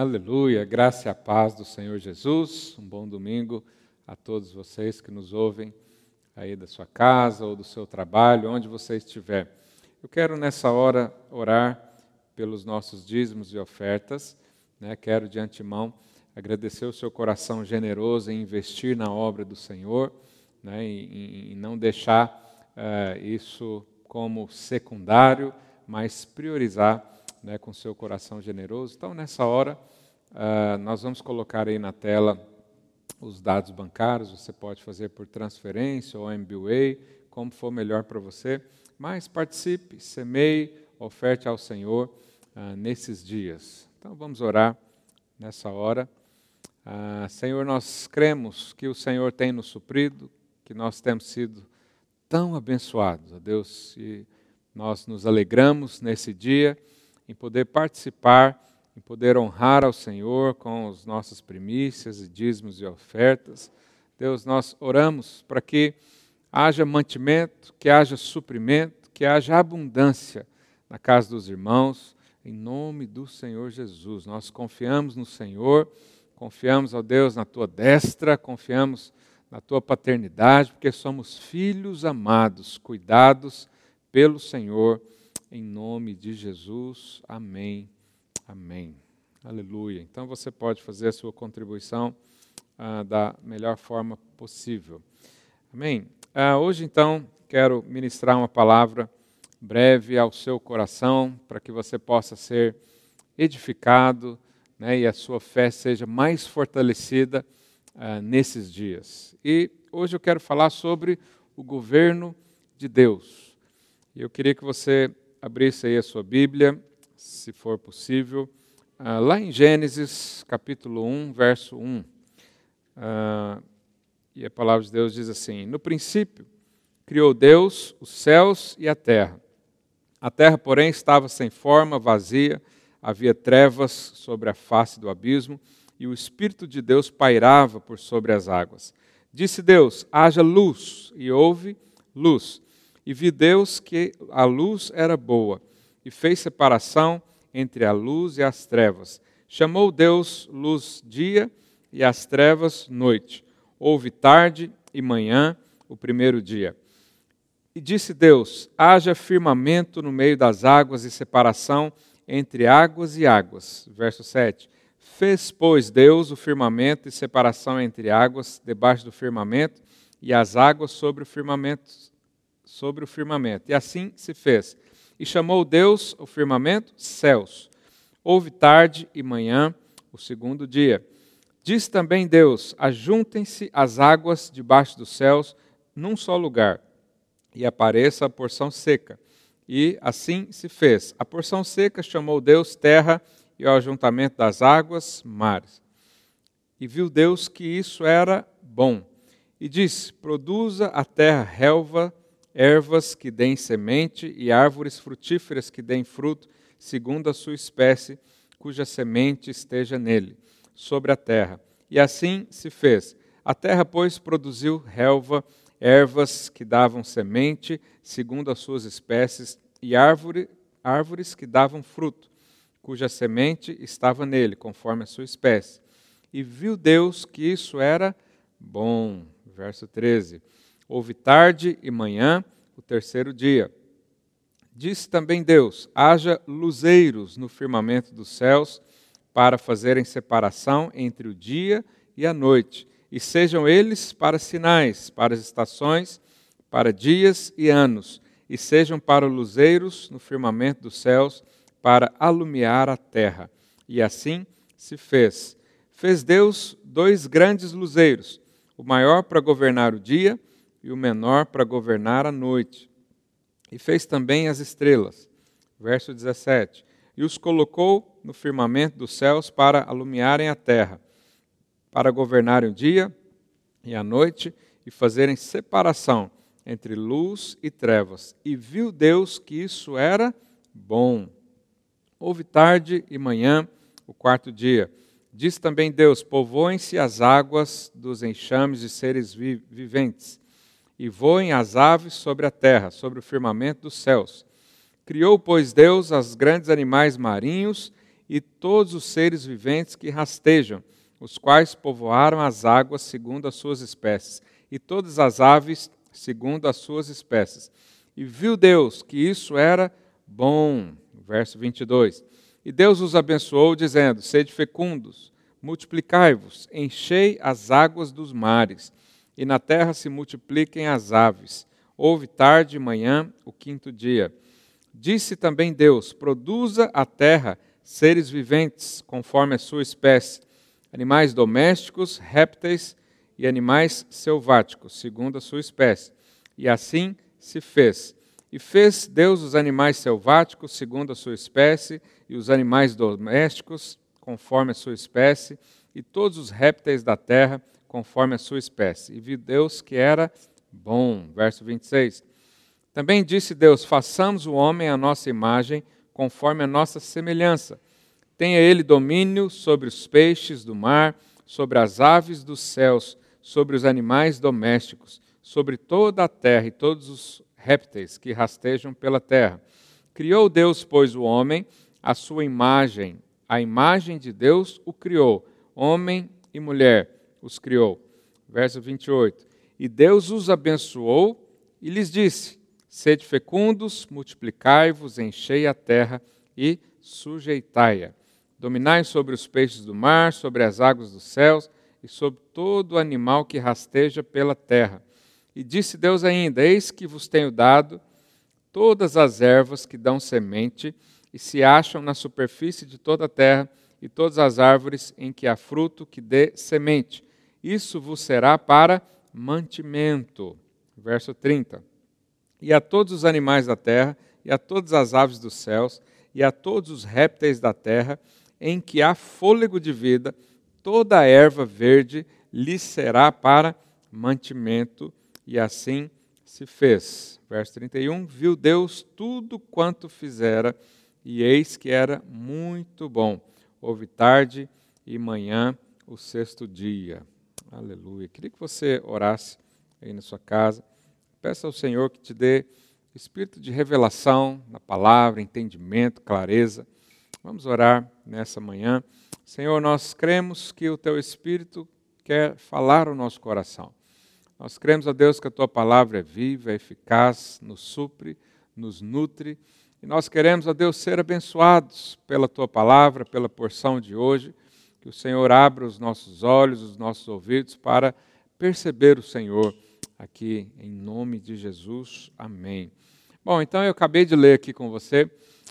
Aleluia, graça e a paz do Senhor Jesus. Um bom domingo a todos vocês que nos ouvem aí da sua casa ou do seu trabalho, onde você estiver. Eu quero nessa hora orar pelos nossos dízimos e ofertas. Né? Quero de antemão agradecer o seu coração generoso em investir na obra do Senhor, né? e, e não deixar uh, isso como secundário, mas priorizar né, com seu coração generoso. Então, nessa hora, uh, nós vamos colocar aí na tela os dados bancários. Você pode fazer por transferência ou MBWay, como for melhor para você. Mas participe, semeie, oferte ao Senhor uh, nesses dias. Então, vamos orar nessa hora. Ah, Senhor, nós cremos que o Senhor tem nos suprido, que nós temos sido tão abençoados, ó Deus, e nós nos alegramos nesse dia em poder participar, em poder honrar ao Senhor com as nossas primícias e dízimos e ofertas. Deus, nós oramos para que haja mantimento, que haja suprimento, que haja abundância na casa dos irmãos, em nome do Senhor Jesus. Nós confiamos no Senhor Confiamos, ó Deus, na tua destra, confiamos na tua paternidade, porque somos filhos amados, cuidados pelo Senhor, em nome de Jesus. Amém. Amém. Aleluia. Então você pode fazer a sua contribuição ah, da melhor forma possível. Amém. Ah, hoje, então, quero ministrar uma palavra breve ao seu coração, para que você possa ser edificado né, e a sua fé seja mais fortalecida uh, nesses dias. E hoje eu quero falar sobre o governo de Deus. Eu queria que você abrisse aí a sua Bíblia, se for possível, uh, lá em Gênesis capítulo 1, verso 1. Uh, ah, e a palavra de Deus diz assim: No princípio criou Deus os céus e a terra. A terra, porém, estava sem forma, vazia, havia trevas sobre a face do abismo, e o Espírito de Deus pairava por sobre as águas. Disse Deus: haja luz, e houve luz. E vi Deus que a luz era boa, e fez separação entre a luz e as trevas. Chamou Deus luz dia e as trevas noite. Houve tarde e manhã, o primeiro dia. E disse Deus: haja firmamento no meio das águas e separação entre águas e águas. Verso 7. Fez, pois, Deus o firmamento e separação entre águas debaixo do firmamento e as águas sobre o firmamento, sobre o firmamento. E assim se fez. E chamou Deus o firmamento céus. Houve tarde e manhã, o segundo dia. Diz também Deus: Ajuntem-se as águas debaixo dos céus num só lugar, e apareça a porção seca e assim se fez. A porção seca chamou Deus terra e o ajuntamento das águas, mares. E viu Deus que isso era bom. E disse: Produza a terra relva, ervas que deem semente e árvores frutíferas que deem fruto, segundo a sua espécie, cuja semente esteja nele, sobre a terra. E assim se fez. A terra, pois, produziu relva, ervas que davam semente, segundo as suas espécies, e árvore, árvores que davam fruto, cuja semente estava nele, conforme a sua espécie. E viu Deus que isso era bom. Verso 13. Houve tarde e manhã, o terceiro dia. Disse também Deus: haja luzeiros no firmamento dos céus, para fazerem separação entre o dia e a noite, e sejam eles para sinais, para as estações, para dias e anos, e sejam para luzeiros no firmamento dos céus, para alumiar a terra. E assim se fez. Fez Deus dois grandes luzeiros, o maior para governar o dia e o menor para governar a noite. E fez também as estrelas. Verso 17. E os colocou no firmamento dos céus para alumiarem a terra, para governarem o dia e a noite e fazerem separação entre luz e trevas. E viu Deus que isso era bom. Houve tarde e manhã, o quarto dia. Diz também Deus: Povoem-se as águas dos enxames de seres vi viventes, e voem as aves sobre a terra, sobre o firmamento dos céus. Criou, pois, Deus os grandes animais marinhos e todos os seres viventes que rastejam, os quais povoaram as águas segundo as suas espécies, e todas as aves segundo as suas espécies. E viu Deus que isso era bom. Verso 22. E Deus os abençoou, dizendo: Sede fecundos, multiplicai-vos, enchei as águas dos mares, e na terra se multipliquem as aves. Houve tarde e manhã, o quinto dia. Disse também Deus: Produza a terra seres viventes, conforme a sua espécie, animais domésticos, répteis e animais selváticos, segundo a sua espécie. E assim se fez. E fez Deus os animais selváticos, segundo a sua espécie, e os animais domésticos, conforme a sua espécie, e todos os répteis da terra, conforme a sua espécie. E viu Deus que era bom. Verso 26. Também disse Deus: façamos o homem à nossa imagem, conforme a nossa semelhança. Tenha ele domínio sobre os peixes do mar, sobre as aves dos céus, sobre os animais domésticos, sobre toda a terra e todos os répteis que rastejam pela terra. Criou Deus, pois, o homem, a sua imagem, a imagem de Deus o criou, homem e mulher os criou. Verso 28. E Deus os abençoou e lhes disse: Sede fecundos, multiplicai-vos, enchei a terra e sujeitai-a. Dominai sobre os peixes do mar, sobre as águas dos céus e sobre todo animal que rasteja pela terra. E disse Deus ainda: Eis que vos tenho dado todas as ervas que dão semente e se acham na superfície de toda a terra, e todas as árvores em que há fruto que dê semente. Isso vos será para mantimento. Verso 30 e a todos os animais da terra, e a todas as aves dos céus, e a todos os répteis da terra, em que há fôlego de vida, toda a erva verde lhe será para mantimento, e assim se fez. Verso 31: Viu Deus tudo quanto fizera, e eis que era muito bom. Houve tarde e manhã o sexto dia. Aleluia. Queria que você orasse aí na sua casa. Peça ao Senhor que te dê espírito de revelação na palavra, entendimento, clareza. Vamos orar nessa manhã. Senhor, nós cremos que o teu espírito quer falar ao nosso coração. Nós cremos, a Deus, que a tua palavra é viva, é eficaz, nos supre, nos nutre. E nós queremos, a Deus, ser abençoados pela tua palavra, pela porção de hoje. Que o Senhor abra os nossos olhos, os nossos ouvidos para perceber o Senhor aqui em nome de Jesus. Amém. Bom, então eu acabei de ler aqui com você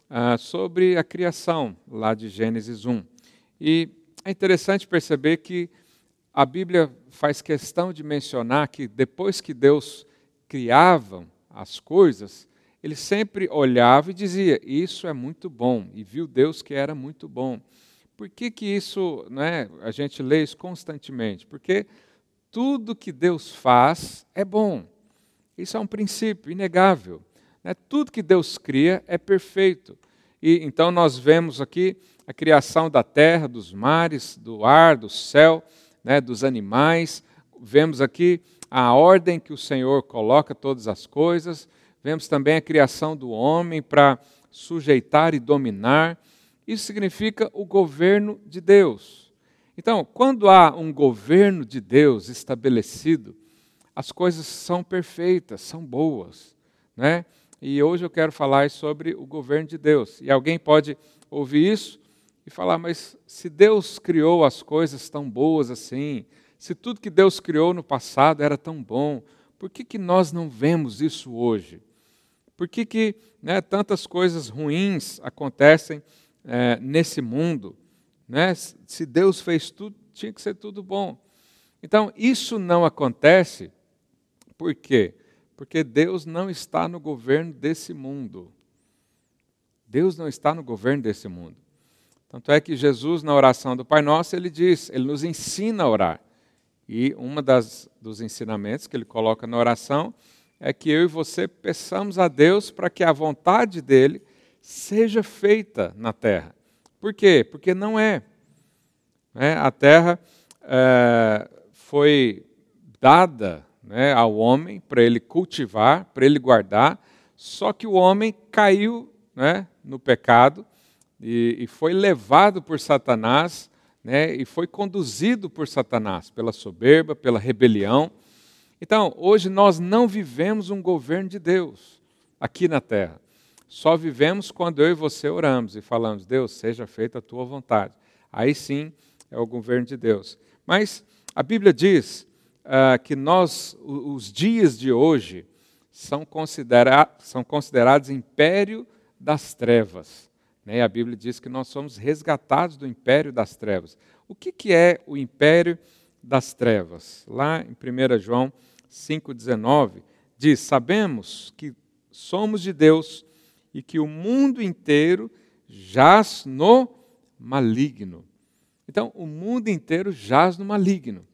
uh, sobre a criação, lá de Gênesis 1. E é interessante perceber que a Bíblia faz questão de mencionar que depois que Deus criava as coisas, ele sempre olhava e dizia: Isso é muito bom, e viu Deus que era muito bom. Por que, que isso, não é, a gente lê isso constantemente? Porque tudo que Deus faz é bom. Isso é um princípio inegável. Né? Tudo que Deus cria é perfeito. E então nós vemos aqui a criação da terra, dos mares, do ar, do céu, né, dos animais. Vemos aqui a ordem que o Senhor coloca todas as coisas. Vemos também a criação do homem para sujeitar e dominar. Isso significa o governo de Deus. Então, quando há um governo de Deus estabelecido, as coisas são perfeitas, são boas. Né? E hoje eu quero falar sobre o governo de Deus. E alguém pode ouvir isso e falar, mas se Deus criou as coisas tão boas assim, se tudo que Deus criou no passado era tão bom, por que, que nós não vemos isso hoje? Por que, que né, tantas coisas ruins acontecem é, nesse mundo? Né? Se Deus fez tudo, tinha que ser tudo bom. Então, isso não acontece, por quê? Porque Deus não está no governo desse mundo. Deus não está no governo desse mundo. Tanto é que Jesus, na oração do Pai Nosso, ele diz, ele nos ensina a orar. E um dos ensinamentos que ele coloca na oração é que eu e você peçamos a Deus para que a vontade dele seja feita na terra. Por quê? Porque não é. é a terra é, foi dada né, ao homem para ele cultivar, para ele guardar, só que o homem caiu né, no pecado, e, e foi levado por Satanás, né, e foi conduzido por Satanás, pela soberba, pela rebelião. Então, hoje nós não vivemos um governo de Deus aqui na terra. Só vivemos quando eu e você oramos e falamos: Deus, seja feita a tua vontade. Aí sim é o governo de Deus. Mas a Bíblia diz uh, que nós, os dias de hoje, são, considera são considerados império das trevas. Né? A Bíblia diz que nós somos resgatados do império das trevas. O que, que é o império das trevas? Lá em 1 João 5,19 diz: Sabemos que somos de Deus e que o mundo inteiro jaz no maligno. Então, o mundo inteiro jaz no maligno.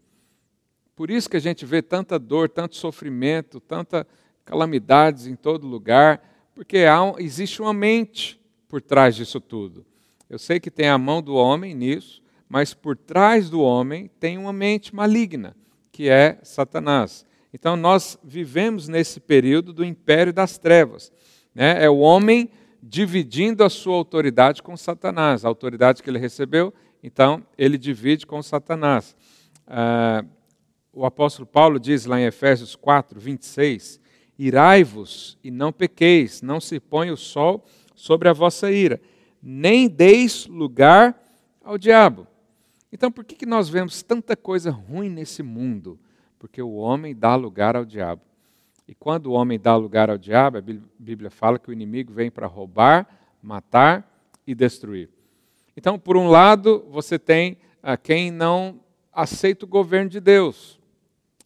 Por isso que a gente vê tanta dor, tanto sofrimento, tanta calamidades em todo lugar, porque há, existe uma mente por trás disso tudo. Eu sei que tem a mão do homem nisso, mas por trás do homem tem uma mente maligna, que é Satanás. Então nós vivemos nesse período do império das trevas. Né? É o homem dividindo a sua autoridade com Satanás, a autoridade que ele recebeu, então ele divide com Satanás. Ah, o apóstolo Paulo diz lá em Efésios 4, 26, Irai-vos e não pequeis, não se põe o sol sobre a vossa ira, nem deis lugar ao diabo. Então, por que, que nós vemos tanta coisa ruim nesse mundo? Porque o homem dá lugar ao diabo. E quando o homem dá lugar ao diabo, a Bíblia fala que o inimigo vem para roubar, matar e destruir. Então, por um lado, você tem ah, quem não aceita o governo de Deus,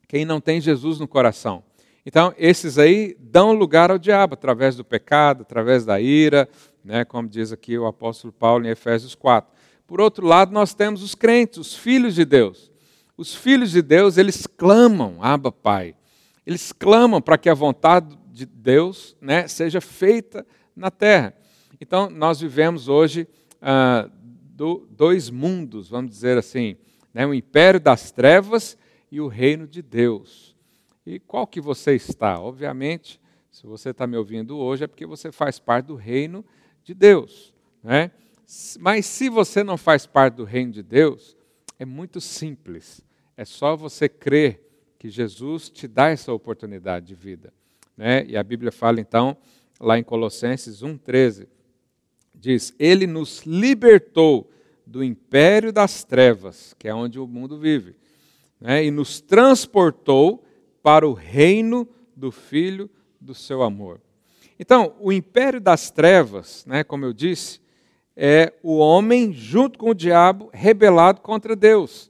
quem não tem Jesus no coração. Então, esses aí dão lugar ao diabo através do pecado, através da ira, né, como diz aqui o apóstolo Paulo em Efésios 4. Por outro lado, nós temos os crentes, os filhos de Deus. Os filhos de Deus, eles clamam, Abba Pai. Eles clamam para que a vontade de Deus né, seja feita na terra. Então, nós vivemos hoje ah, do, dois mundos, vamos dizer assim, né, o império das trevas e o reino de Deus. E qual que você está? Obviamente, se você está me ouvindo hoje, é porque você faz parte do reino de Deus. Né? Mas se você não faz parte do reino de Deus, é muito simples. É só você crer que Jesus te dá essa oportunidade de vida. Né? E a Bíblia fala então, lá em Colossenses 1,13, diz: Ele nos libertou do império das trevas, que é onde o mundo vive, né? e nos transportou para o reino do Filho do seu amor. Então, o império das trevas, né, como eu disse, é o homem junto com o diabo rebelado contra Deus.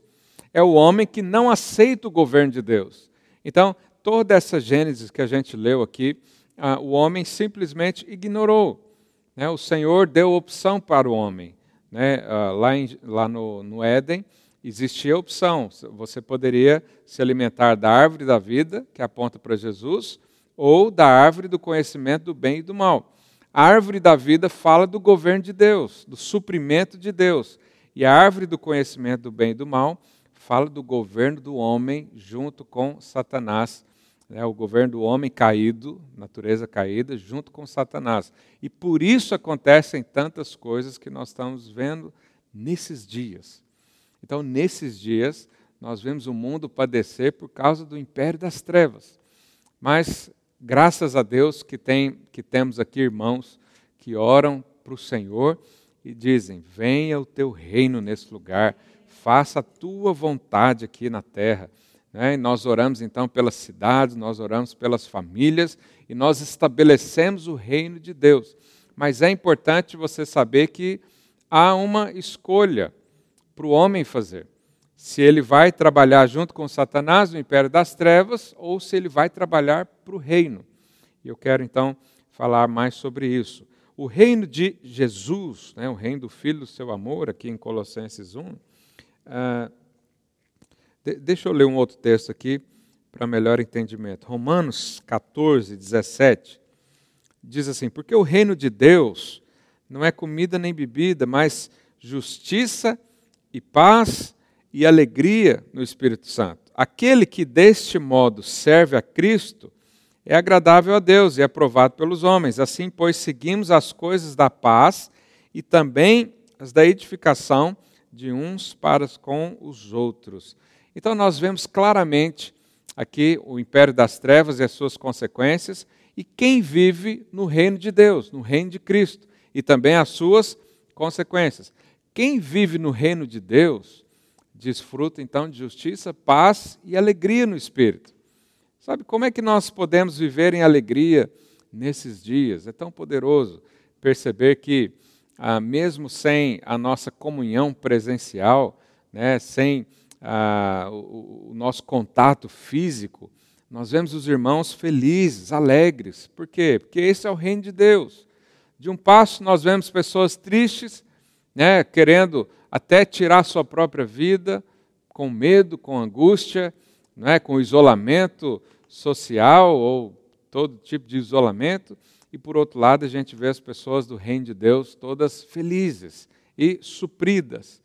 É o homem que não aceita o governo de Deus. Então, toda essa Gênesis que a gente leu aqui, ah, o homem simplesmente ignorou. Né? O Senhor deu opção para o homem. Né? Ah, lá, em, lá no, no Éden, existia a opção. Você poderia se alimentar da árvore da vida, que aponta para Jesus, ou da árvore do conhecimento do bem e do mal. A árvore da vida fala do governo de Deus, do suprimento de Deus. E a árvore do conhecimento do bem e do mal fala do governo do homem junto com Satanás. Né? O governo do homem caído, natureza caída, junto com Satanás. E por isso acontecem tantas coisas que nós estamos vendo nesses dias. Então, nesses dias, nós vemos o mundo padecer por causa do império das trevas. Mas, graças a Deus que, tem, que temos aqui irmãos que oram para o Senhor e dizem: Venha o teu reino nesse lugar, faça a tua vontade aqui na terra. Né? E nós oramos então pelas cidades, nós oramos pelas famílias e nós estabelecemos o reino de Deus. Mas é importante você saber que há uma escolha para o homem fazer. Se ele vai trabalhar junto com Satanás no império das trevas ou se ele vai trabalhar para o reino. E eu quero então falar mais sobre isso. O reino de Jesus, né, o reino do Filho do seu amor, aqui em Colossenses 1. Ah, de, deixa eu ler um outro texto aqui para melhor entendimento. Romanos 14, 17 diz assim: Porque o reino de Deus não é comida nem bebida, mas justiça e paz e alegria no Espírito Santo. Aquele que deste modo serve a Cristo é agradável a Deus e é aprovado pelos homens. Assim, pois, seguimos as coisas da paz e também as da edificação de uns para com os outros. Então nós vemos claramente aqui o império das trevas e as suas consequências e quem vive no reino de Deus, no reino de Cristo, e também as suas consequências. Quem vive no reino de Deus desfruta então de justiça, paz e alegria no espírito. Sabe como é que nós podemos viver em alegria nesses dias? É tão poderoso perceber que, ah, mesmo sem a nossa comunhão presencial, né, sem ah, o, o nosso contato físico, nós vemos os irmãos felizes, alegres. Por quê? Porque esse é o reino de Deus. De um passo, nós vemos pessoas tristes, né, querendo até tirar sua própria vida, com medo, com angústia, né, com isolamento social ou todo tipo de isolamento. E por outro lado, a gente vê as pessoas do reino de Deus todas felizes e supridas.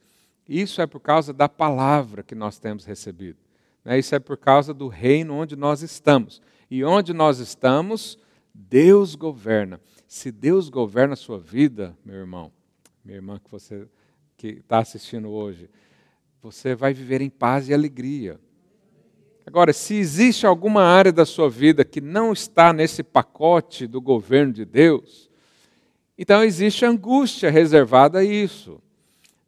Isso é por causa da palavra que nós temos recebido. Né? Isso é por causa do reino onde nós estamos. E onde nós estamos, Deus governa. Se Deus governa a sua vida, meu irmão, minha irmã que você que está assistindo hoje, você vai viver em paz e alegria. Agora, se existe alguma área da sua vida que não está nesse pacote do governo de Deus, então existe angústia reservada a isso.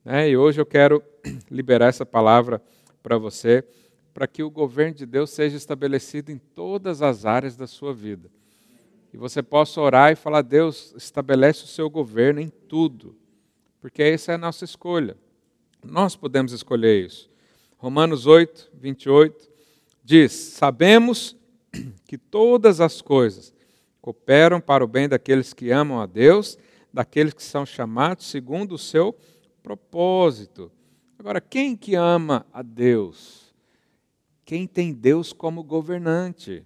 Né? E hoje eu quero liberar essa palavra para você, para que o governo de Deus seja estabelecido em todas as áreas da sua vida. E você possa orar e falar: Deus, estabelece o seu governo em tudo porque essa é a nossa escolha. Nós podemos escolher isso. Romanos 8, 28 diz: Sabemos que todas as coisas cooperam para o bem daqueles que amam a Deus, daqueles que são chamados segundo o seu propósito. Agora, quem que ama a Deus? Quem tem Deus como governante?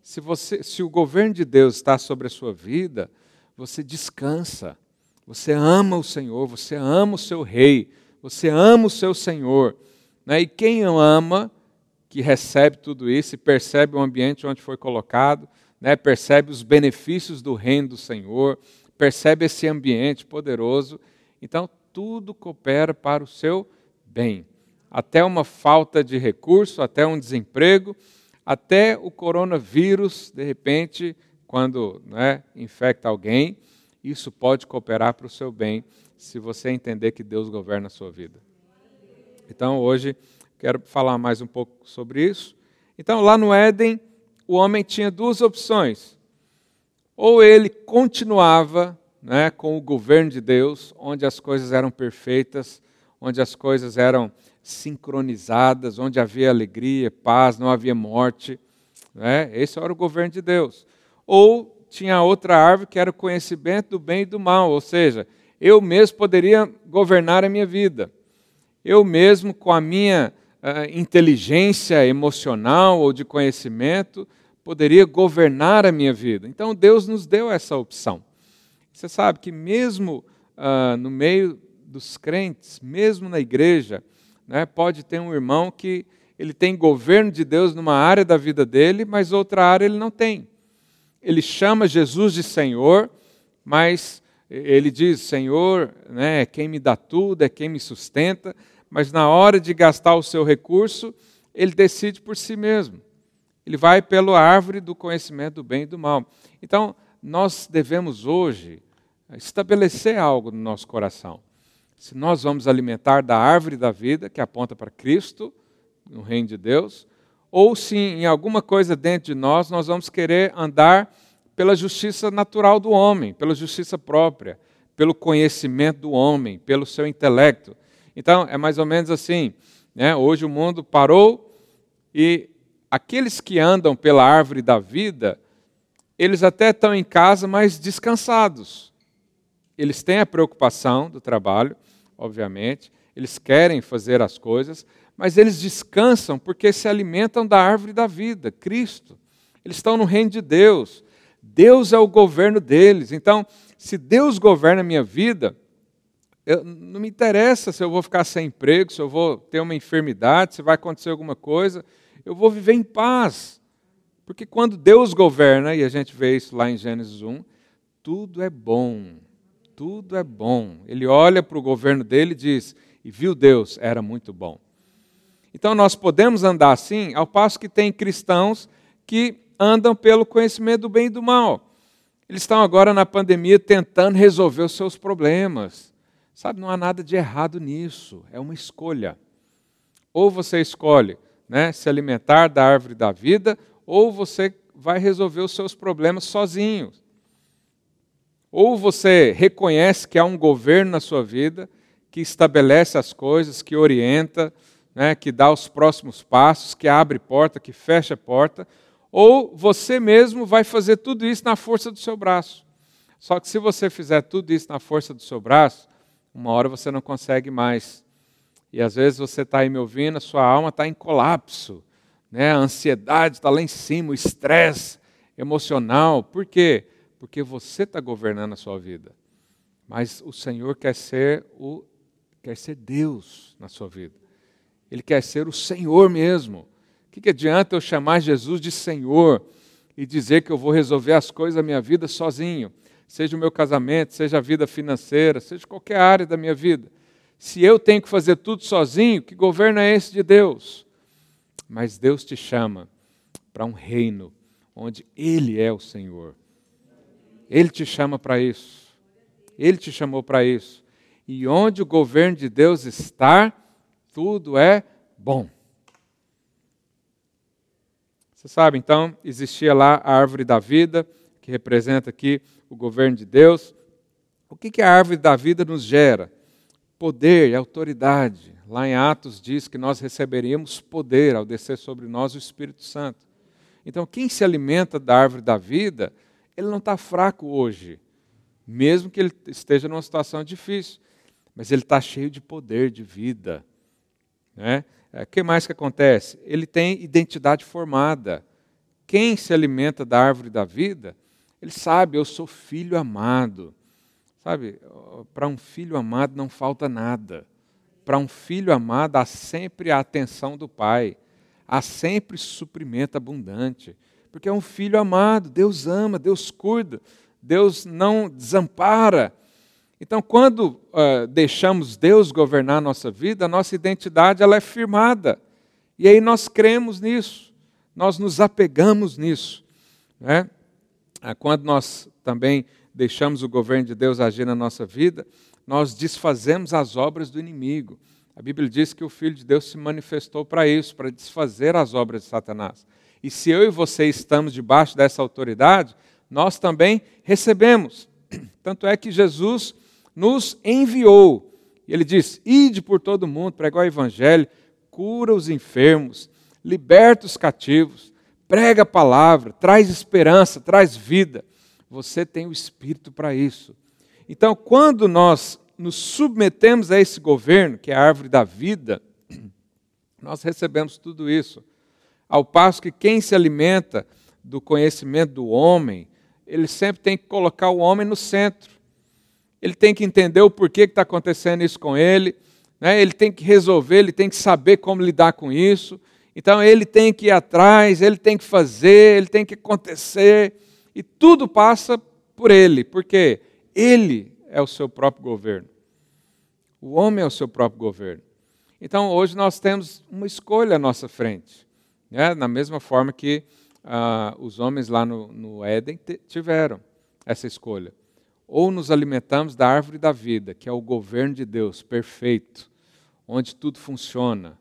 Se, você, se o governo de Deus está sobre a sua vida, você descansa. Você ama o Senhor, você ama o seu rei, você ama o seu Senhor. Né? E quem ama, que recebe tudo isso e percebe o ambiente onde foi colocado, né? percebe os benefícios do reino do Senhor, percebe esse ambiente poderoso, então tudo coopera para o seu bem. Até uma falta de recurso, até um desemprego, até o coronavírus, de repente, quando né, infecta alguém, isso pode cooperar para o seu bem, se você entender que Deus governa a sua vida. Então, hoje, quero falar mais um pouco sobre isso. Então, lá no Éden, o homem tinha duas opções. Ou ele continuava né, com o governo de Deus, onde as coisas eram perfeitas, onde as coisas eram sincronizadas, onde havia alegria, paz, não havia morte. Né? Esse era o governo de Deus. Ou tinha outra árvore que era o conhecimento do bem e do mal, ou seja, eu mesmo poderia governar a minha vida. Eu mesmo, com a minha inteligência emocional ou de conhecimento, poderia governar a minha vida. Então Deus nos deu essa opção. Você sabe que mesmo uh, no meio dos crentes, mesmo na igreja, né, pode ter um irmão que ele tem governo de Deus numa área da vida dele, mas outra área ele não tem ele chama Jesus de Senhor, mas ele diz: Senhor, né, é quem me dá tudo, é quem me sustenta, mas na hora de gastar o seu recurso, ele decide por si mesmo. Ele vai pela árvore do conhecimento do bem e do mal. Então, nós devemos hoje estabelecer algo no nosso coração. Se nós vamos alimentar da árvore da vida, que aponta para Cristo, no reino de Deus, ou se em alguma coisa dentro de nós nós vamos querer andar pela justiça natural do homem, pela justiça própria, pelo conhecimento do homem, pelo seu intelecto. Então, é mais ou menos assim. Né? Hoje o mundo parou e aqueles que andam pela árvore da vida, eles até estão em casa, mas descansados. Eles têm a preocupação do trabalho, obviamente, eles querem fazer as coisas, mas eles descansam porque se alimentam da árvore da vida, Cristo. Eles estão no reino de Deus. Deus é o governo deles. Então, se Deus governa a minha vida, eu, não me interessa se eu vou ficar sem emprego, se eu vou ter uma enfermidade, se vai acontecer alguma coisa, eu vou viver em paz. Porque quando Deus governa, e a gente vê isso lá em Gênesis 1, tudo é bom, tudo é bom. Ele olha para o governo dele e diz: E viu Deus, era muito bom. Então nós podemos andar assim, ao passo que tem cristãos que andam pelo conhecimento do bem e do mal. Eles estão agora na pandemia tentando resolver os seus problemas. Sabe, não há nada de errado nisso, é uma escolha. Ou você escolhe né, se alimentar da árvore da vida, ou você vai resolver os seus problemas sozinho. Ou você reconhece que há um governo na sua vida que estabelece as coisas, que orienta, né, que dá os próximos passos, que abre porta, que fecha porta, ou você mesmo vai fazer tudo isso na força do seu braço. Só que se você fizer tudo isso na força do seu braço, uma hora você não consegue mais. E às vezes você está aí me ouvindo, a sua alma está em colapso, né? a ansiedade está lá em cima, o estresse emocional. Por quê? Porque você está governando a sua vida. Mas o Senhor quer ser o quer ser Deus na sua vida. Ele quer ser o Senhor mesmo. O que, que adianta eu chamar Jesus de Senhor e dizer que eu vou resolver as coisas da minha vida sozinho? Seja o meu casamento, seja a vida financeira, seja qualquer área da minha vida. Se eu tenho que fazer tudo sozinho, que governo é esse de Deus? Mas Deus te chama para um reino onde Ele é o Senhor. Ele te chama para isso. Ele te chamou para isso. E onde o governo de Deus está, tudo é bom. Você sabe, então, existia lá a árvore da vida, que representa aqui o governo de Deus. O que, que a árvore da vida nos gera? Poder e autoridade. Lá em Atos diz que nós receberíamos poder ao descer sobre nós o Espírito Santo. Então, quem se alimenta da árvore da vida, ele não está fraco hoje, mesmo que ele esteja numa situação difícil, mas ele está cheio de poder, de vida. Né? O que mais que acontece? Ele tem identidade formada. Quem se alimenta da árvore da vida, ele sabe, eu sou filho amado. Sabe, para um filho amado não falta nada. Para um filho amado há sempre a atenção do pai, há sempre suprimento abundante. Porque é um filho amado, Deus ama, Deus cuida, Deus não desampara. Então, quando uh, deixamos Deus governar a nossa vida, a nossa identidade ela é firmada. E aí nós cremos nisso, nós nos apegamos nisso. Né? Ah, quando nós também deixamos o governo de Deus agir na nossa vida, nós desfazemos as obras do inimigo. A Bíblia diz que o Filho de Deus se manifestou para isso, para desfazer as obras de Satanás. E se eu e você estamos debaixo dessa autoridade, nós também recebemos. Tanto é que Jesus nos enviou. Ele diz: Ide por todo mundo, prega o evangelho, cura os enfermos, liberta os cativos, prega a palavra, traz esperança, traz vida. Você tem o Espírito para isso. Então, quando nós nos submetemos a esse governo, que é a árvore da vida, nós recebemos tudo isso. Ao passo que quem se alimenta do conhecimento do homem, ele sempre tem que colocar o homem no centro. Ele tem que entender o porquê que está acontecendo isso com ele, né? ele tem que resolver, ele tem que saber como lidar com isso, então ele tem que ir atrás, ele tem que fazer, ele tem que acontecer, e tudo passa por ele, porque ele é o seu próprio governo. O homem é o seu próprio governo. Então hoje nós temos uma escolha à nossa frente, né? na mesma forma que ah, os homens lá no, no Éden tiveram essa escolha. Ou nos alimentamos da árvore da vida, que é o governo de Deus perfeito, onde tudo funciona,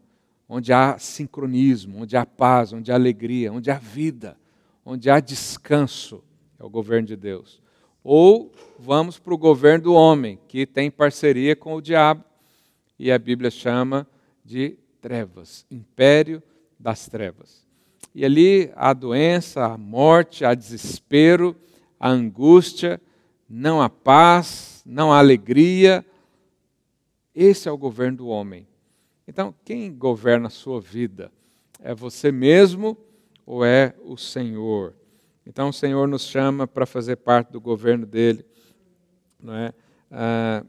onde há sincronismo, onde há paz, onde há alegria, onde há vida, onde há descanso, é o governo de Deus. Ou vamos para o governo do homem, que tem parceria com o diabo, e a Bíblia chama de trevas, império das trevas. E ali há doença, há morte, há desespero, há angústia, não há paz, não há alegria. Esse é o governo do homem. Então, quem governa a sua vida? É você mesmo ou é o Senhor? Então, o Senhor nos chama para fazer parte do governo dele. Não é? Ah,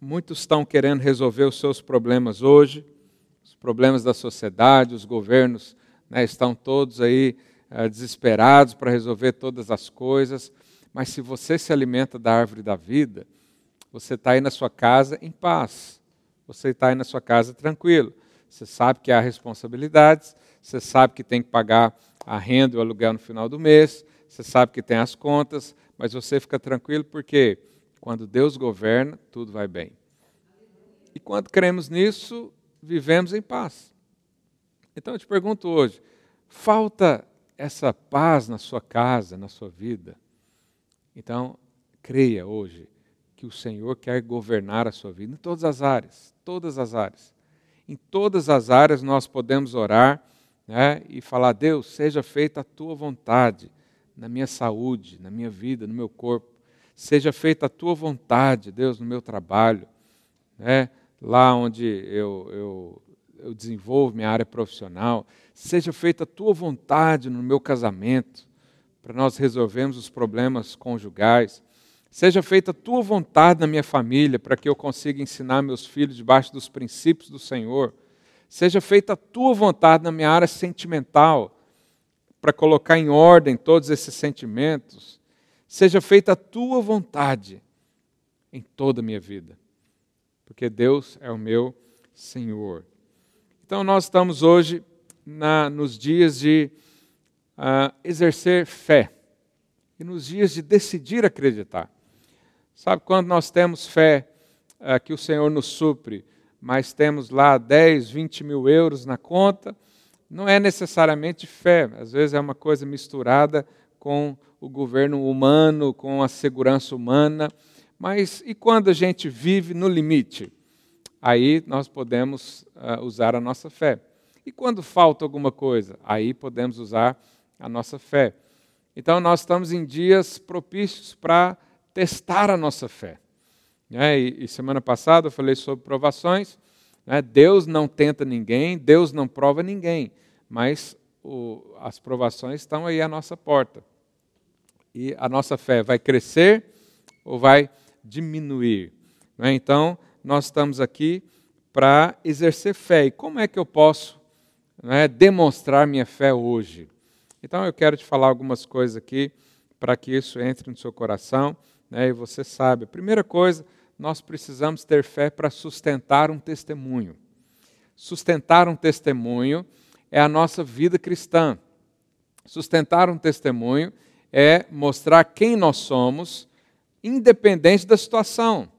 muitos estão querendo resolver os seus problemas hoje, os problemas da sociedade, os governos né, estão todos aí ah, desesperados para resolver todas as coisas. Mas se você se alimenta da árvore da vida, Você está aí na sua casa em paz. Você está aí na sua casa tranquilo. Você sabe que há responsabilidades, você sabe que tem que pagar a renda e o aluguel no final do mês, você sabe que tem as contas, mas você fica tranquilo porque quando Deus governa, tudo vai bem. E quando cremos nisso, vivemos em paz. Então eu te pergunto hoje: falta essa paz na sua casa, na sua vida? Então, creia hoje que o Senhor quer governar a sua vida em todas as áreas, todas as áreas. Em todas as áreas nós podemos orar né, e falar: Deus, seja feita a tua vontade na minha saúde, na minha vida, no meu corpo. Seja feita a tua vontade, Deus, no meu trabalho, né, lá onde eu, eu, eu desenvolvo minha área profissional. Seja feita a tua vontade no meu casamento, para nós resolvermos os problemas conjugais. Seja feita a tua vontade na minha família, para que eu consiga ensinar meus filhos debaixo dos princípios do Senhor. Seja feita a tua vontade na minha área sentimental, para colocar em ordem todos esses sentimentos. Seja feita a tua vontade em toda a minha vida, porque Deus é o meu Senhor. Então, nós estamos hoje na, nos dias de uh, exercer fé e nos dias de decidir acreditar. Sabe quando nós temos fé uh, que o Senhor nos supre, mas temos lá 10, 20 mil euros na conta? Não é necessariamente fé, às vezes é uma coisa misturada com o governo humano, com a segurança humana. Mas e quando a gente vive no limite? Aí nós podemos uh, usar a nossa fé. E quando falta alguma coisa? Aí podemos usar a nossa fé. Então nós estamos em dias propícios para testar a nossa fé. Né? E, semana passada eu falei sobre provações. Né? Deus não tenta ninguém, Deus não prova ninguém, mas as provações estão aí à nossa porta. E a nossa fé vai crescer ou vai diminuir? Né? Então, nós estamos aqui para exercer fé. E como é que eu posso demonstrar minha fé hoje? Então, eu quero te falar algumas coisas aqui para que isso entre no seu coração né, e você sabe. A primeira coisa, nós precisamos ter fé para sustentar um testemunho. Sustentar um testemunho é a nossa vida cristã. Sustentar um testemunho é mostrar quem nós somos, independente da situação.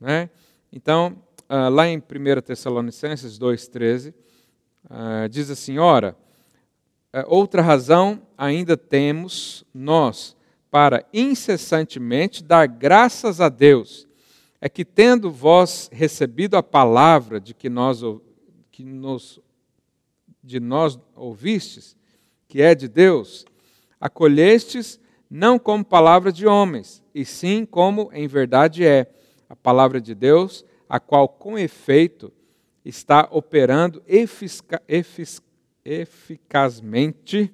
Né? Então, uh, lá em 1 Tessalonicenses 2,13, uh, ah, diz assim: Ora, uh, outra razão ainda temos nós para incessantemente dar graças a Deus, é que tendo vós recebido a palavra de que nós que nos de nós ouvistes, que é de Deus, acolhestes não como palavra de homens, e sim como em verdade é a palavra de Deus, a qual com efeito está operando efica, efic, eficazmente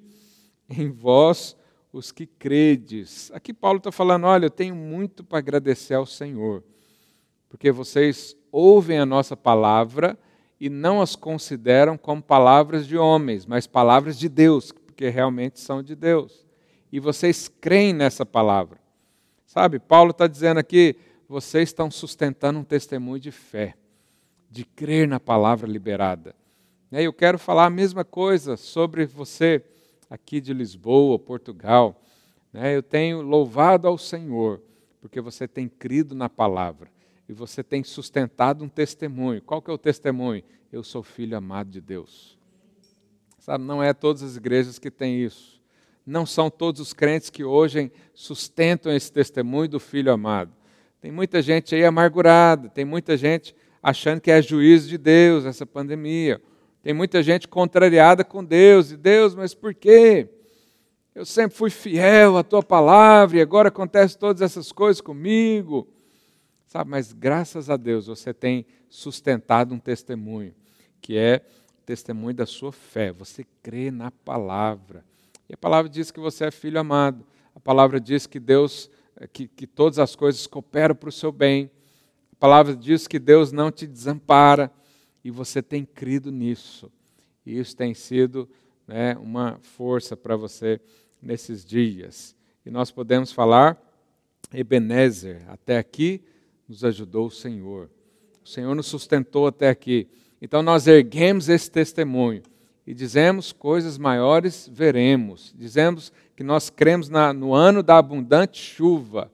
em vós os que credes. Aqui Paulo está falando: olha, eu tenho muito para agradecer ao Senhor, porque vocês ouvem a nossa palavra e não as consideram como palavras de homens, mas palavras de Deus, porque realmente são de Deus. E vocês creem nessa palavra. Sabe, Paulo está dizendo aqui: vocês estão sustentando um testemunho de fé, de crer na palavra liberada. E eu quero falar a mesma coisa sobre você aqui de Lisboa, Portugal. Né? Eu tenho louvado ao Senhor, porque você tem crido na palavra e você tem sustentado um testemunho. Qual que é o testemunho? Eu sou filho amado de Deus. Sabe, não é todas as igrejas que têm isso. Não são todos os crentes que hoje sustentam esse testemunho do filho amado. Tem muita gente aí amargurada, tem muita gente achando que é juízo de Deus essa pandemia. Tem muita gente contrariada com Deus, e Deus, mas por quê? Eu sempre fui fiel à tua palavra e agora acontecem todas essas coisas comigo. Sabe, mas graças a Deus você tem sustentado um testemunho, que é o testemunho da sua fé. Você crê na palavra. E a palavra diz que você é filho amado. A palavra diz que Deus, eh, que, que todas as coisas cooperam para o seu bem. A palavra diz que Deus não te desampara e você tem crido nisso. E isso tem sido né, uma força para você nesses dias. E nós podemos falar, Ebenezer, até aqui nos ajudou o Senhor. O Senhor nos sustentou até aqui. Então nós erguemos esse testemunho e dizemos coisas maiores veremos. Dizemos que nós cremos na, no ano da abundante chuva.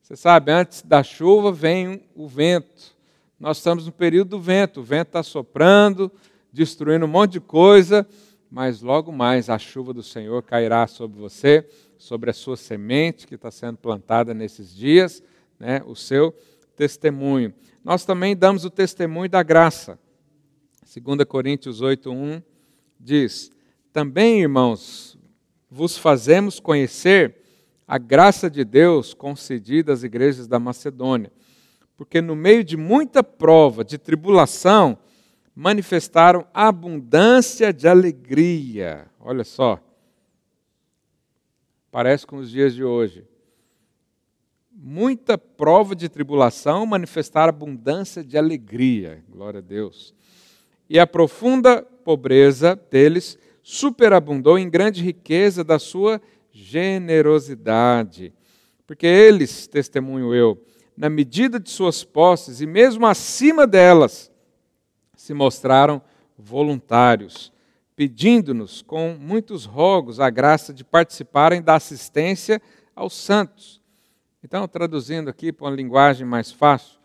Você sabe, antes da chuva vem o vento. Nós estamos no período do vento. O vento está soprando, destruindo um monte de coisa, mas logo mais a chuva do Senhor cairá sobre você, sobre a sua semente que está sendo plantada nesses dias, né, o seu testemunho. Nós também damos o testemunho da graça. 2 Coríntios 8:1 diz: Também, irmãos, vos fazemos conhecer a graça de Deus concedida às igrejas da Macedônia, porque no meio de muita prova, de tribulação, manifestaram abundância de alegria. Olha só. Parece com os dias de hoje muita prova de tribulação, manifestar abundância de alegria. Glória a Deus. E a profunda pobreza deles superabundou em grande riqueza da sua generosidade. Porque eles, testemunho eu, na medida de suas posses e mesmo acima delas, se mostraram voluntários, pedindo-nos com muitos rogos a graça de participarem da assistência aos santos então, traduzindo aqui para uma linguagem mais fácil,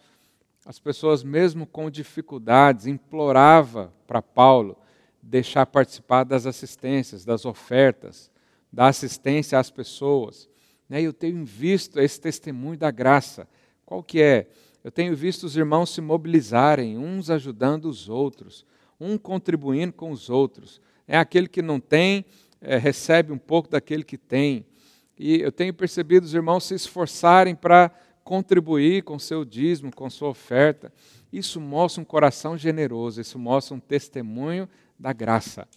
as pessoas, mesmo com dificuldades, implorava para Paulo deixar participar das assistências, das ofertas, da assistência às pessoas. Né? Eu tenho visto esse testemunho da graça. Qual que é? Eu tenho visto os irmãos se mobilizarem, uns ajudando os outros, um contribuindo com os outros. É aquele que não tem, é, recebe um pouco daquele que tem. E eu tenho percebido os irmãos se esforçarem para contribuir com seu dízimo, com sua oferta. Isso mostra um coração generoso, isso mostra um testemunho da graça.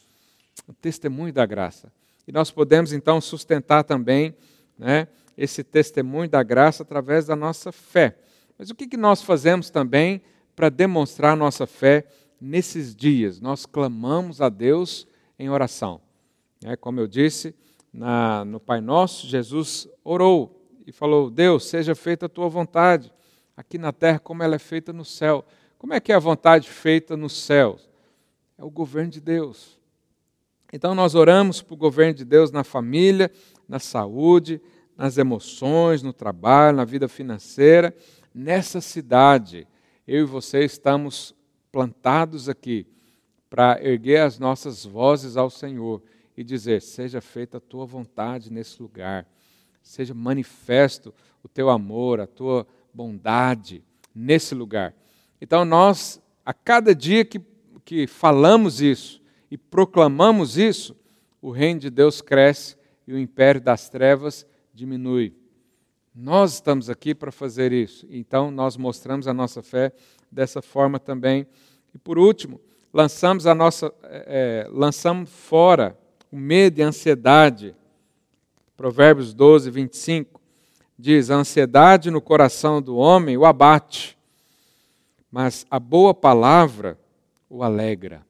Um testemunho da graça. E nós podemos então sustentar também né, esse testemunho da graça através da nossa fé. Mas o que, nós fazemos também para demonstrar nossa fé nesses dias? Nós clamamos a Deus em oração. É, como eu disse, na, no Pai Nosso, Jesus orou e falou: Deus, seja feita a tua vontade, aqui na terra como ela é feita no céu. Como é que é a vontade feita no céu? É o governo de Deus. Então nós oramos para o governo de Deus na família, na saúde, nas emoções, no trabalho, na vida financeira. Nessa cidade, eu e você estamos plantados aqui para erguer as nossas vozes ao Senhor e dizer: Seja feita a tua vontade nesse lugar, seja manifesto o teu amor, a tua bondade nesse lugar. Então, nós, a cada dia que, que falamos isso e proclamamos isso, o reino de Deus cresce e o império das trevas diminui. Nós estamos aqui para fazer isso, então nós mostramos a nossa fé dessa forma também. E por último, lançamos a nossa, é, lançamos fora o medo e a ansiedade. Provérbios 12, 25 diz: A ansiedade no coração do homem o abate, mas a boa palavra o alegra.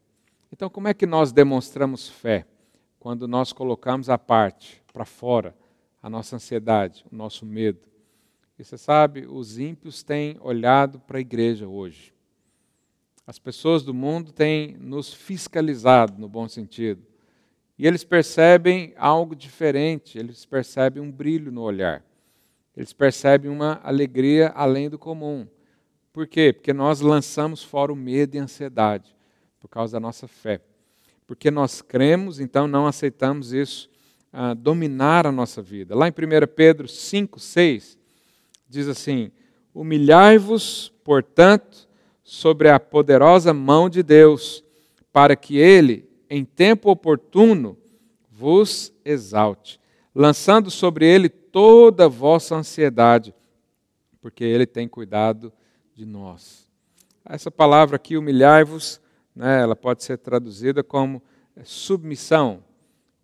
Então, como é que nós demonstramos fé? Quando nós colocamos à parte, para fora, a nossa ansiedade, o nosso medo. E você sabe, os ímpios têm olhado para a igreja hoje. As pessoas do mundo têm nos fiscalizado, no bom sentido. E eles percebem algo diferente, eles percebem um brilho no olhar. Eles percebem uma alegria além do comum. Por quê? Porque nós lançamos fora o medo e a ansiedade, por causa da nossa fé. Porque nós cremos, então não aceitamos isso ah, dominar a nossa vida. Lá em 1 Pedro 5, 6, diz assim: Humilhai-vos, portanto, sobre a poderosa mão de Deus, para que ele, em tempo oportuno, vos exalte, lançando sobre ele toda a vossa ansiedade, porque ele tem cuidado de nós. Essa palavra aqui, humilhai-vos, né, ela pode ser traduzida como submissão,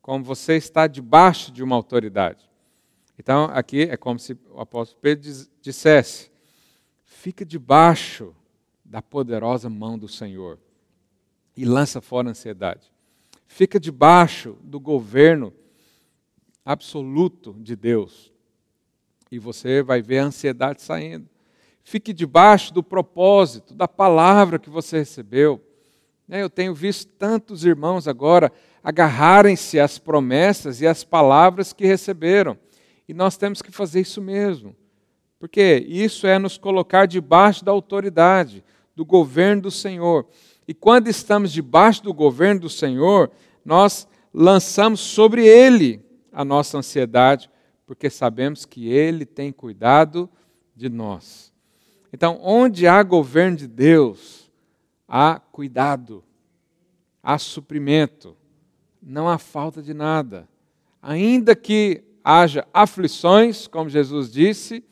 como você está debaixo de uma autoridade. Então, aqui é como se o apóstolo Pedro dissesse: fica debaixo da poderosa mão do Senhor e lança fora a ansiedade fica debaixo do governo absoluto de Deus. E você vai ver a ansiedade saindo. Fique debaixo do propósito, da palavra que você recebeu. Né, eu tenho visto tantos irmãos agora agarrarem-se às promessas e às palavras que receberam. E nós temos que fazer isso mesmo. Porque isso é nos colocar debaixo da autoridade, do governo do Senhor. E quando estamos debaixo do governo do Senhor, nós lançamos sobre Ele a nossa ansiedade, porque sabemos que Ele tem cuidado de nós. Então, onde há governo de Deus, há cuidado, há suprimento, não há falta de nada. Ainda que haja aflições, como Jesus disse,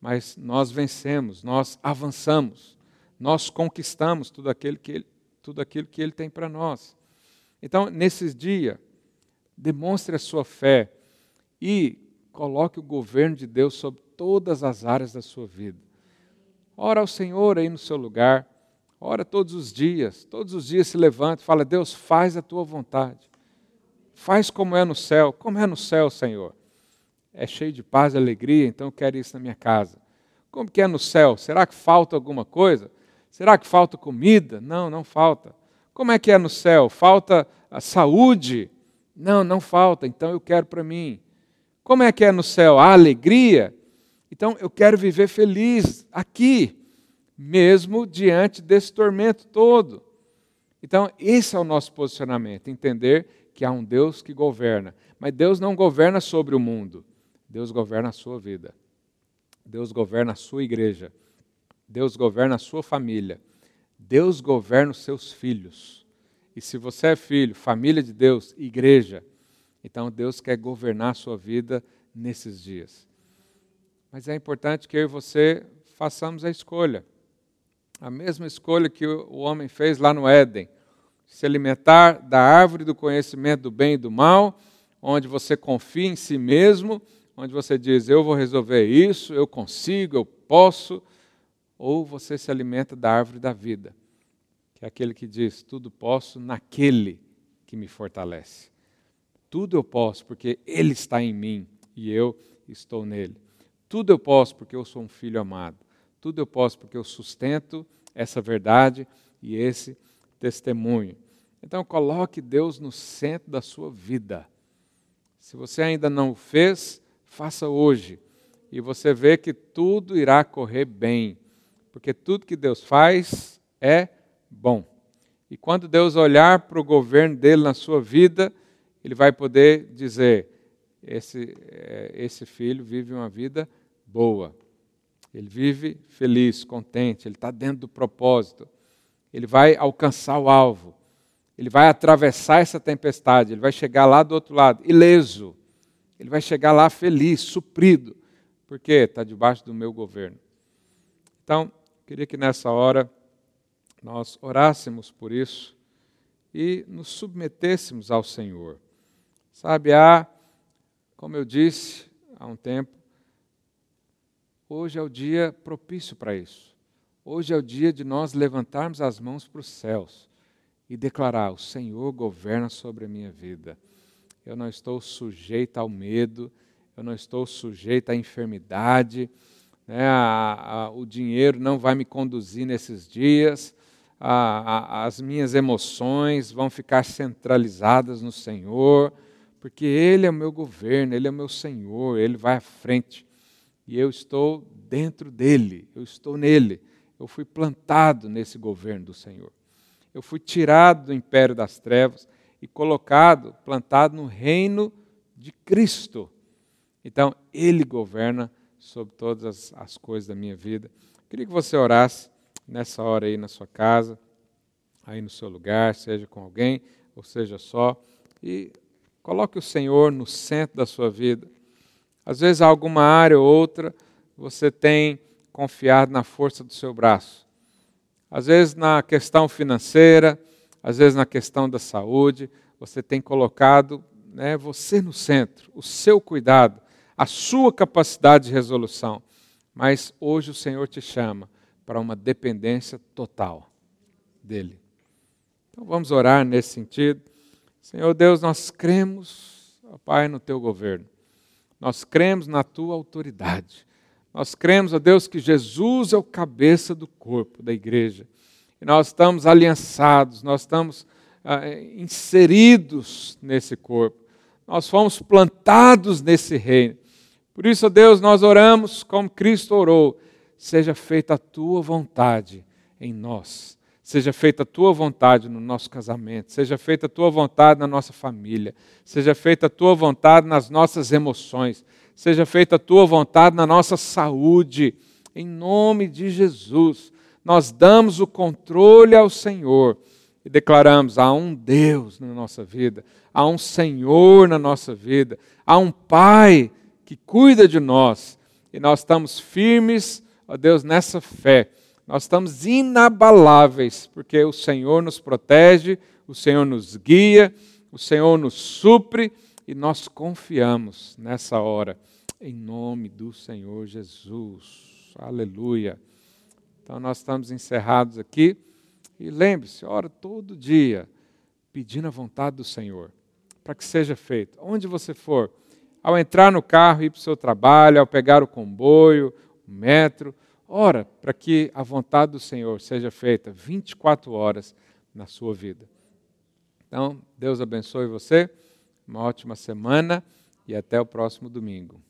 mas nós vencemos, nós avançamos, nós conquistamos tudo aquilo que Ele, tudo aquilo que ele tem para nós. Então, nesses dias, demonstre a sua fé e coloque o governo de Deus sobre todas as áreas da sua vida. Ora ao Senhor aí no seu lugar, ora todos os dias, todos os dias se levanta e fala: Deus, faz a tua vontade. Faz como é no céu. Como é no céu, Senhor? É cheio de paz e alegria, então eu quero isso na minha casa. Como que é no céu? Será que falta alguma coisa? Será que falta comida? Não, não falta. Como é que é no céu? Falta a saúde? Não, não falta, então eu quero para mim. Como é que é no céu? A alegria? Então eu quero viver feliz aqui, mesmo diante desse tormento todo. Então, esse é o nosso posicionamento: entender que há um Deus que governa. Mas Deus não governa sobre o mundo, Deus governa a sua vida, Deus governa a sua igreja, Deus governa a sua família, Deus governa os seus filhos. E se você é filho, família de Deus, igreja, então Deus quer governar a sua vida nesses dias. Mas é importante que eu e você façamos a escolha. A mesma escolha que o homem fez lá no Éden. Se alimentar da árvore do conhecimento do bem e do mal, onde você confia em si mesmo, onde você diz: Eu vou resolver isso, eu consigo, eu posso. Ou você se alimenta da árvore da vida que é aquele que diz: Tudo posso naquele que me fortalece. Tudo eu posso porque Ele está em mim e eu estou nele. Tudo eu posso porque eu sou um filho amado. Tudo eu posso porque eu sustento essa verdade e esse testemunho. Então, coloque Deus no centro da sua vida. Se você ainda não o fez, faça hoje. E você vê que tudo irá correr bem. Porque tudo que Deus faz é bom. E quando Deus olhar para o governo dele na sua vida, ele vai poder dizer: esse, é, esse filho vive uma vida boa. Ele vive feliz, contente, ele está dentro do propósito. Ele vai alcançar o alvo. Ele vai atravessar essa tempestade. Ele vai chegar lá do outro lado, ileso. Ele vai chegar lá feliz, suprido. Porque está debaixo do meu governo. Então, queria que nessa hora nós orássemos por isso e nos submetêssemos ao Senhor. Sabe, há, como eu disse há um tempo, hoje é o dia propício para isso. Hoje é o dia de nós levantarmos as mãos para os céus e declarar: O Senhor governa sobre a minha vida. Eu não estou sujeito ao medo, eu não estou sujeito à enfermidade, né? a, a, o dinheiro não vai me conduzir nesses dias, a, as minhas emoções vão ficar centralizadas no Senhor, porque Ele é o meu governo, Ele é o meu Senhor, Ele vai à frente. E eu estou dentro dele, eu estou nele. Eu fui plantado nesse governo do Senhor. Eu fui tirado do império das trevas e colocado, plantado no reino de Cristo. Então, Ele governa sobre todas as, as coisas da minha vida. Queria que você orasse nessa hora aí na sua casa, aí no seu lugar, seja com alguém ou seja só, e coloque o Senhor no centro da sua vida. Às vezes, alguma área ou outra, você tem confiado na força do seu braço. Às vezes, na questão financeira, às vezes, na questão da saúde, você tem colocado né, você no centro, o seu cuidado, a sua capacidade de resolução. Mas hoje o Senhor te chama para uma dependência total dele. Então vamos orar nesse sentido. Senhor Deus, nós cremos, ó Pai, no teu governo. Nós cremos na tua autoridade. Nós cremos, ó Deus, que Jesus é o cabeça do corpo da igreja. E nós estamos aliançados, nós estamos ah, inseridos nesse corpo. Nós fomos plantados nesse reino. Por isso, ó Deus, nós oramos como Cristo orou: seja feita a tua vontade em nós. Seja feita a tua vontade no nosso casamento, seja feita a tua vontade na nossa família, seja feita a tua vontade nas nossas emoções, seja feita a tua vontade na nossa saúde, em nome de Jesus. Nós damos o controle ao Senhor e declaramos: há um Deus na nossa vida, há um Senhor na nossa vida, há um Pai que cuida de nós e nós estamos firmes, ó Deus, nessa fé. Nós estamos inabaláveis, porque o Senhor nos protege, o Senhor nos guia, o Senhor nos supre e nós confiamos nessa hora, em nome do Senhor Jesus. Aleluia. Então nós estamos encerrados aqui. E lembre-se, ora todo dia, pedindo a vontade do Senhor, para que seja feito. Onde você for, ao entrar no carro, ir para o seu trabalho, ao pegar o comboio, o metro, ora para que a vontade do Senhor seja feita 24 horas na sua vida. Então, Deus abençoe você, uma ótima semana e até o próximo domingo.